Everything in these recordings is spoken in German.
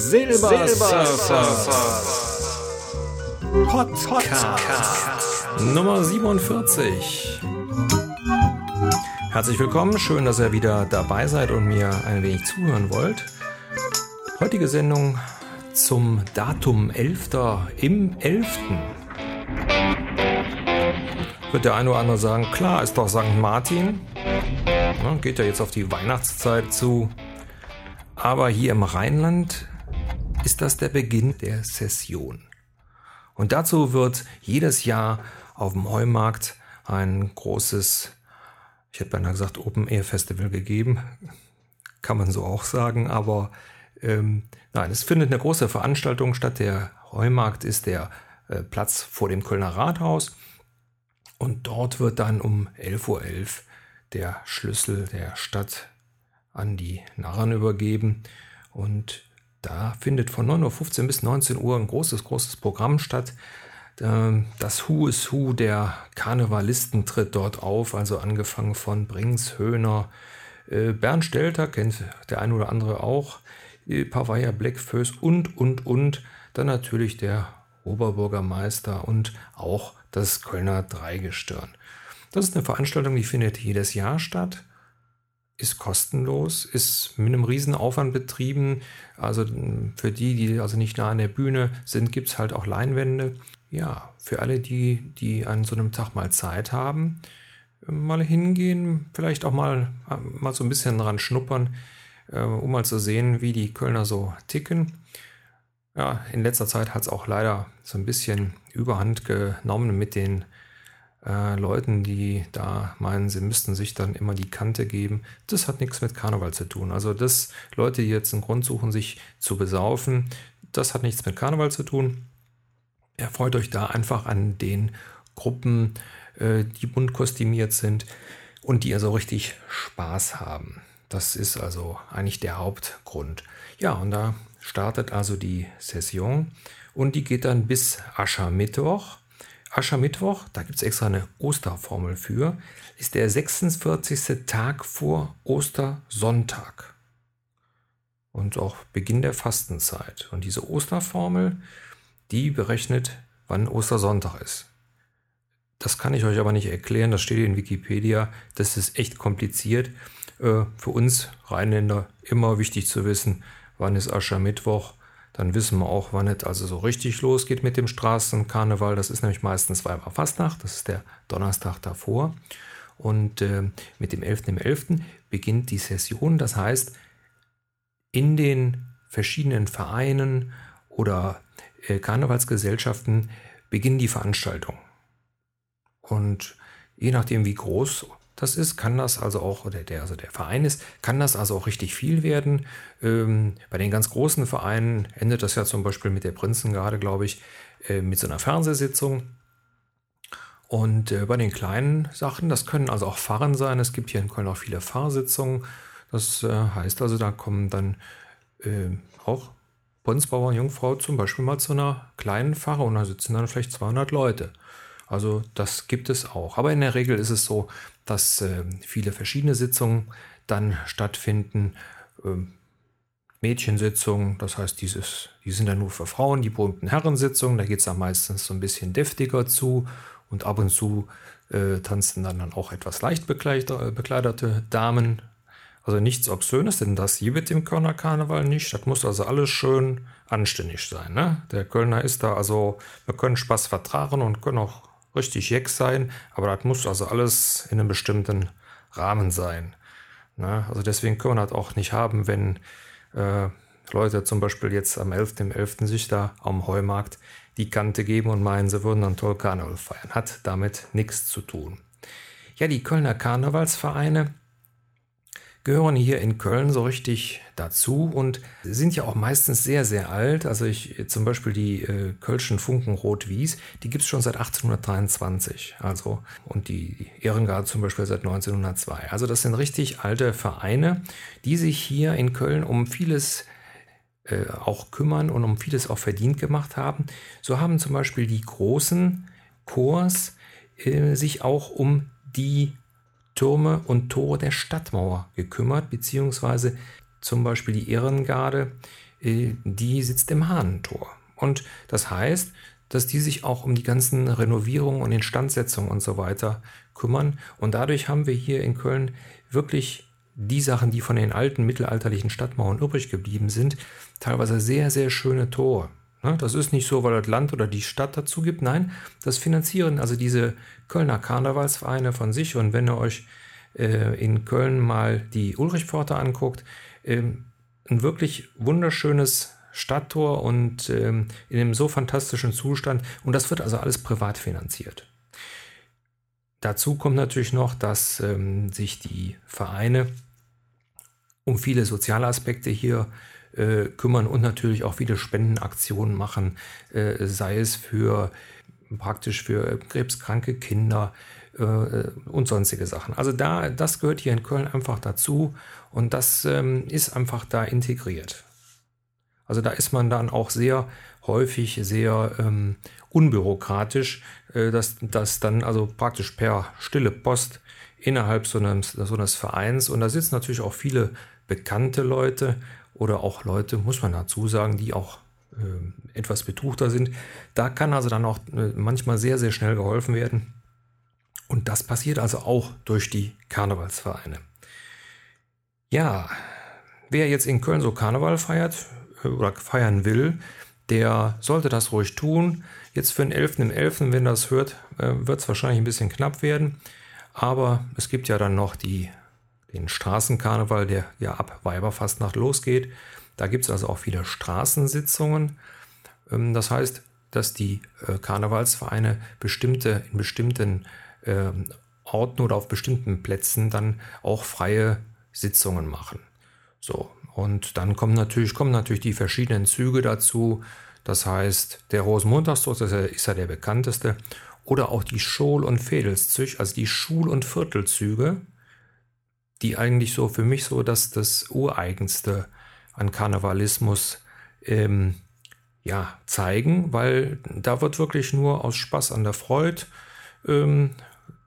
Silbersurfer Podcast Nummer 47. Herzlich willkommen, schön, dass ihr wieder dabei seid und mir ein wenig zuhören wollt. Heutige Sendung zum Datum 11. im 11. Wird der eine oder andere sagen, klar, ist doch St. Martin. Ja, geht ja jetzt auf die Weihnachtszeit zu. Aber hier im Rheinland ist das der Beginn der Session. Und dazu wird jedes Jahr auf dem Heumarkt ein großes, ich hätte beinahe gesagt, Open Air Festival gegeben. Kann man so auch sagen, aber ähm, nein, es findet eine große Veranstaltung statt. Der Heumarkt ist der äh, Platz vor dem Kölner Rathaus. Und dort wird dann um 11.11 Uhr .11 der Schlüssel der Stadt an die Narren übergeben. Und da findet von 9.15 Uhr bis 19 Uhr ein großes, großes Programm statt. Ähm, das Who is Who der Karnevalisten tritt dort auf, also angefangen von Brings, Höhner, äh, Bernd Stelter, kennt der ein oder andere auch, äh, Pavaya Blackföß und, und, und. Dann natürlich der Oberbürgermeister und auch das Kölner Dreigestirn. Das ist eine Veranstaltung, die findet jedes Jahr statt ist kostenlos, ist mit einem riesen Aufwand betrieben. Also für die, die also nicht nah an der Bühne sind, gibt es halt auch Leinwände. Ja, für alle die, die an so einem Tag mal Zeit haben, mal hingehen, vielleicht auch mal, mal so ein bisschen dran schnuppern, äh, um mal zu sehen, wie die Kölner so ticken. Ja, in letzter Zeit hat es auch leider so ein bisschen Überhand genommen mit den äh, Leuten, die da meinen, sie müssten sich dann immer die Kante geben, das hat nichts mit Karneval zu tun. Also das Leute, die jetzt einen Grund suchen, sich zu besaufen, das hat nichts mit Karneval zu tun. Erfreut euch da einfach an den Gruppen, äh, die bunt kostümiert sind und die also richtig Spaß haben. Das ist also eigentlich der Hauptgrund. Ja, und da startet also die Session und die geht dann bis Aschermittwoch. Aschermittwoch, da gibt es extra eine Osterformel für, ist der 46. Tag vor Ostersonntag. Und auch Beginn der Fastenzeit. Und diese Osterformel, die berechnet, wann Ostersonntag ist. Das kann ich euch aber nicht erklären, das steht in Wikipedia. Das ist echt kompliziert. Äh, für uns Rheinländer immer wichtig zu wissen, wann ist Aschermittwoch dann wissen wir auch, wann es also so richtig losgeht mit dem Straßenkarneval. Das ist nämlich meistens Weiber Fastnacht, das ist der Donnerstag davor. Und äh, mit dem 11.11. .11. beginnt die Session. Das heißt, in den verschiedenen Vereinen oder äh, Karnevalsgesellschaften beginnen die Veranstaltungen. Und je nachdem, wie groß das ist, kann das also auch, oder der, also der Verein ist, kann das also auch richtig viel werden. Ähm, bei den ganz großen Vereinen endet das ja zum Beispiel mit der Prinzengarde, glaube ich, äh, mit so einer Fernsehsitzung. Und äh, bei den kleinen Sachen, das können also auch Fahren sein. Es gibt hier in Köln auch viele Fahrsitzungen. Das äh, heißt also, da kommen dann äh, auch Bundesbauer und Jungfrau zum Beispiel mal zu einer kleinen Fahre und da sitzen dann vielleicht 200 Leute. Also das gibt es auch. Aber in der Regel ist es so, dass äh, viele verschiedene Sitzungen dann stattfinden. Ähm, Mädchensitzungen, das heißt, dieses, die sind dann nur für Frauen, die berühmten Herrensitzungen, da geht es dann meistens so ein bisschen deftiger zu und ab und zu äh, tanzen dann, dann auch etwas leicht bekleidete, bekleidete Damen. Also nichts Obszönes, denn das hier wird im Kölner Karneval nicht. Das muss also alles schön anständig sein. Ne? Der Kölner ist da also, wir können Spaß vertragen und können auch richtig jeck sein, aber das muss also alles in einem bestimmten Rahmen sein. Ne? Also deswegen können wir das auch nicht haben, wenn äh, Leute zum Beispiel jetzt am 11.11. .11. sich da am Heumarkt die Kante geben und meinen, sie würden dann toll Karneval feiern. Hat damit nichts zu tun. Ja, die Kölner Karnevalsvereine gehören hier in Köln so richtig dazu und sind ja auch meistens sehr, sehr alt. Also ich zum Beispiel die äh, Kölschen Funken Rot-Wies, die gibt es schon seit 1823. Also und die Ehrengarde zum Beispiel seit 1902. Also das sind richtig alte Vereine, die sich hier in Köln um vieles äh, auch kümmern und um vieles auch verdient gemacht haben. So haben zum Beispiel die großen Chors äh, sich auch um die Türme und Tore der Stadtmauer gekümmert, beziehungsweise zum Beispiel die Ehrengarde äh, die sitzt im Hahnentor. Und das heißt, dass die sich auch um die ganzen Renovierungen und Instandsetzungen und so weiter kümmern. Und dadurch haben wir hier in Köln wirklich die Sachen, die von den alten mittelalterlichen Stadtmauern übrig geblieben sind, teilweise sehr, sehr schöne Tore. Ne, das ist nicht so, weil das Land oder die Stadt dazu gibt. Nein, das finanzieren also diese Kölner Karnevalsvereine von sich. Und wenn ihr euch äh, in Köln mal die Ulrichpforte anguckt, ähm, ein wirklich wunderschönes Stadttor und ähm, in einem so fantastischen Zustand. Und das wird also alles privat finanziert. Dazu kommt natürlich noch, dass ähm, sich die Vereine um viele soziale Aspekte hier äh, kümmern und natürlich auch viele Spendenaktionen machen, äh, sei es für praktisch für krebskranke Kinder äh, und sonstige Sachen. Also da, das gehört hier in Köln einfach dazu und das ähm, ist einfach da integriert. Also da ist man dann auch sehr häufig sehr ähm, unbürokratisch, äh, dass das dann also praktisch per stille Post innerhalb so eines, so eines Vereins und da sitzen natürlich auch viele bekannte Leute oder auch Leute, muss man dazu sagen, die auch äh, etwas betuchter sind. Da kann also dann auch äh, manchmal sehr, sehr schnell geholfen werden. Und das passiert also auch durch die Karnevalsvereine. Ja, wer jetzt in Köln so Karneval feiert äh, oder feiern will, der sollte das ruhig tun. Jetzt für den 11.11., .11., wenn das hört, äh, wird es wahrscheinlich ein bisschen knapp werden. Aber es gibt ja dann noch die, den Straßenkarneval, der ja ab Weiberfastnacht losgeht. Da gibt es also auch viele Straßensitzungen. Ähm, das heißt, dass die äh, Karnevalsvereine bestimmte, in bestimmten ähm, Orten oder auf bestimmten Plätzen dann auch freie Sitzungen machen. So, und dann kommen natürlich, kommen natürlich die verschiedenen Züge dazu. Das heißt, der Rosenmontagszug das ist ja der bekannteste. Oder auch die Schol- und Fädelszüge, also die Schul- und Viertelzüge, die eigentlich so für mich so das, das Ureigenste an Karnevalismus ähm, ja, zeigen, weil da wird wirklich nur aus Spaß an der Freude ähm,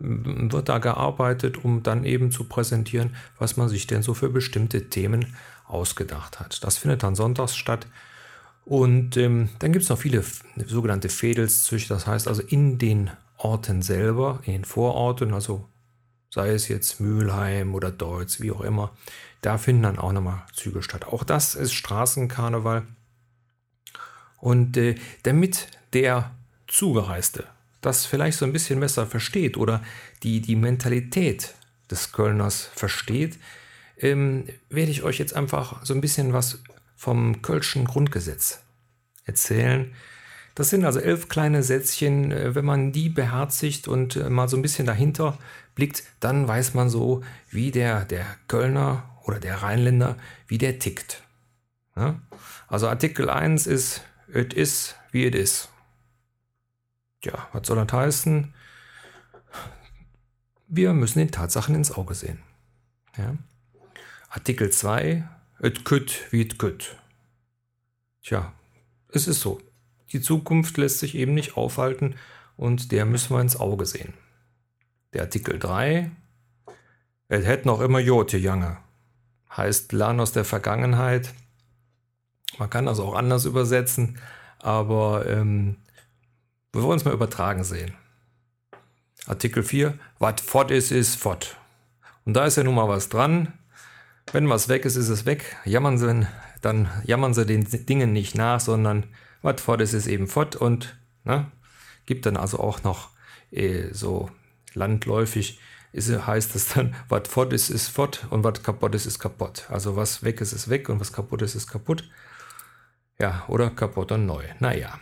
wird da gearbeitet, um dann eben zu präsentieren, was man sich denn so für bestimmte Themen ausgedacht hat. Das findet dann sonntags statt. Und ähm, dann gibt es noch viele sogenannte Fädelszüchte, das heißt also in den Orten selber, in den Vororten, also sei es jetzt Mülheim oder Deutz, wie auch immer, da finden dann auch nochmal Züge statt. Auch das ist Straßenkarneval. Und äh, damit der Zugereiste das vielleicht so ein bisschen besser versteht oder die, die Mentalität des Kölners versteht, ähm, werde ich euch jetzt einfach so ein bisschen was vom Kölschen Grundgesetz erzählen. Das sind also elf kleine Sätzchen. Äh, wenn man die beherzigt und äh, mal so ein bisschen dahinter blickt, dann weiß man so, wie der, der Kölner oder der Rheinländer, wie der tickt. Ja? Also Artikel 1 ist, es ist, wie es ist. Tja, was soll das heißen? Wir müssen den Tatsachen ins Auge sehen. Ja? Artikel 2, et kütt wie et kütt. Tja, es ist so. Die Zukunft lässt sich eben nicht aufhalten und der müssen wir ins Auge sehen. Der Artikel 3, et hätt noch immer Jote Jange, heißt Plan aus der Vergangenheit. Man kann das auch anders übersetzen, aber ähm, wir wollen es mal übertragen sehen. Artikel 4, was fort ist, ist fort. Und da ist ja nun mal was dran. Wenn was weg ist, ist es weg. Jammern Sie, dann jammern Sie den Dingen nicht nach, sondern was fort ist, ist eben fort. Und ne, gibt dann also auch noch eh, so landläufig, ist, heißt es dann, was fort ist, ist fort und was kaputt ist, ist kaputt. Also was weg ist, ist weg und was kaputt ist, ist kaputt. Ja, oder kaputt und neu. Naja.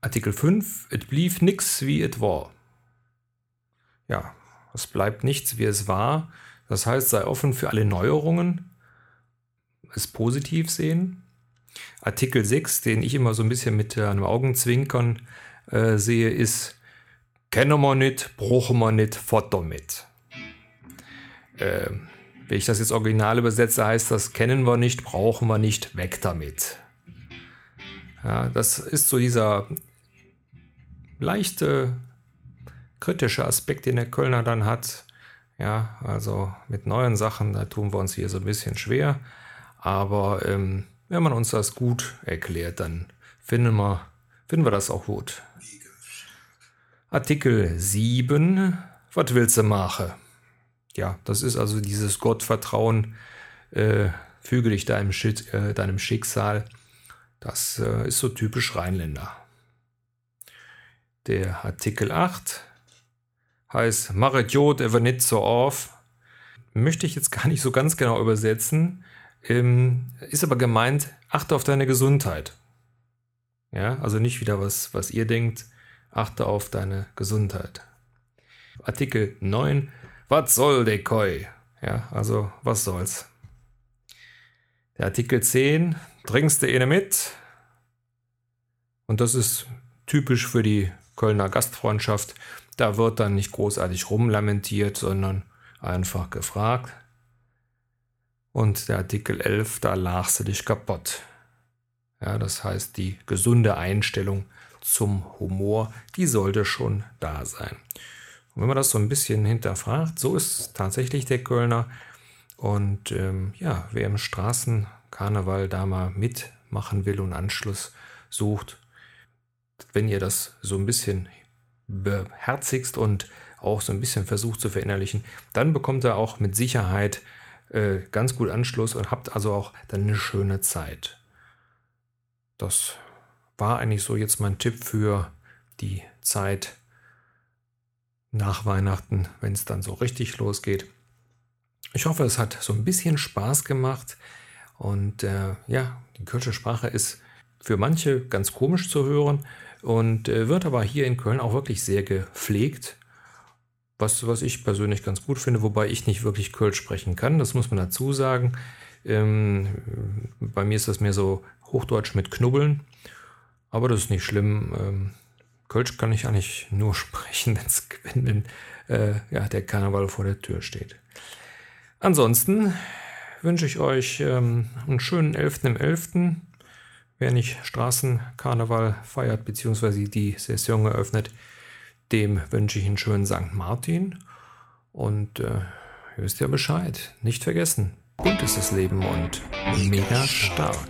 Artikel 5, es blieb nix wie es war. Ja, es bleibt nichts wie es war. Das heißt, sei offen für alle Neuerungen, es positiv sehen. Artikel 6, den ich immer so ein bisschen mit einem Augenzwinkern äh, sehe, ist kennen wir nicht, brauchen wir nicht, fort damit. Äh, wenn ich das jetzt original übersetze, heißt das, kennen wir nicht, brauchen wir nicht, weg damit. Ja, das ist so dieser leichte kritische Aspekt, den der Kölner dann hat. Ja, also mit neuen Sachen, da tun wir uns hier so ein bisschen schwer. Aber ähm, wenn man uns das gut erklärt, dann finden wir, finden wir das auch gut. Artikel 7. Was willst du machen? Ja, das ist also dieses Gottvertrauen. Äh, füge dich deinem, Schick, äh, deinem Schicksal. Das äh, ist so typisch Rheinländer. Der Artikel 8 heißt Machet Jod ever nicht so auf. Möchte ich jetzt gar nicht so ganz genau übersetzen. Ähm, ist aber gemeint, achte auf deine Gesundheit. Ja, also nicht wieder was, was ihr denkt, achte auf deine Gesundheit. Artikel 9, was soll der Koi? Ja, also was soll's. Der Artikel 10, trinkst du eine mit? Und das ist typisch für die Kölner Gastfreundschaft. Da wird dann nicht großartig rumlamentiert, sondern einfach gefragt. Und der Artikel 11, da lachst du dich kaputt. Ja, das heißt, die gesunde Einstellung zum Humor, die sollte schon da sein. Und wenn man das so ein bisschen hinterfragt, so ist tatsächlich der Kölner. Und ähm, ja, wer im Straßenkarneval da mal mitmachen will und Anschluss sucht, wenn ihr das so ein bisschen beherzigst und auch so ein bisschen versucht zu verinnerlichen, dann bekommt ihr auch mit Sicherheit äh, ganz gut Anschluss und habt also auch dann eine schöne Zeit. Das war eigentlich so jetzt mein Tipp für die Zeit nach Weihnachten, wenn es dann so richtig losgeht. Ich hoffe, es hat so ein bisschen Spaß gemacht und äh, ja, die Kölsche Sprache ist für manche ganz komisch zu hören und äh, wird aber hier in Köln auch wirklich sehr gepflegt. Was, was ich persönlich ganz gut finde, wobei ich nicht wirklich Kölsch sprechen kann, das muss man dazu sagen. Ähm, bei mir ist das mehr so Hochdeutsch mit Knubbeln, aber das ist nicht schlimm. Ähm, Kölsch kann ich eigentlich nur sprechen, wenn, äh, ja, der Karneval vor der Tür steht. Ansonsten wünsche ich euch ähm, einen schönen 11. im 11. Wer nicht Straßenkarneval feiert bzw. die Session eröffnet, dem wünsche ich einen schönen St. Martin. Und äh, ihr wisst ja Bescheid. Nicht vergessen, bunt ist das Leben und mega stark.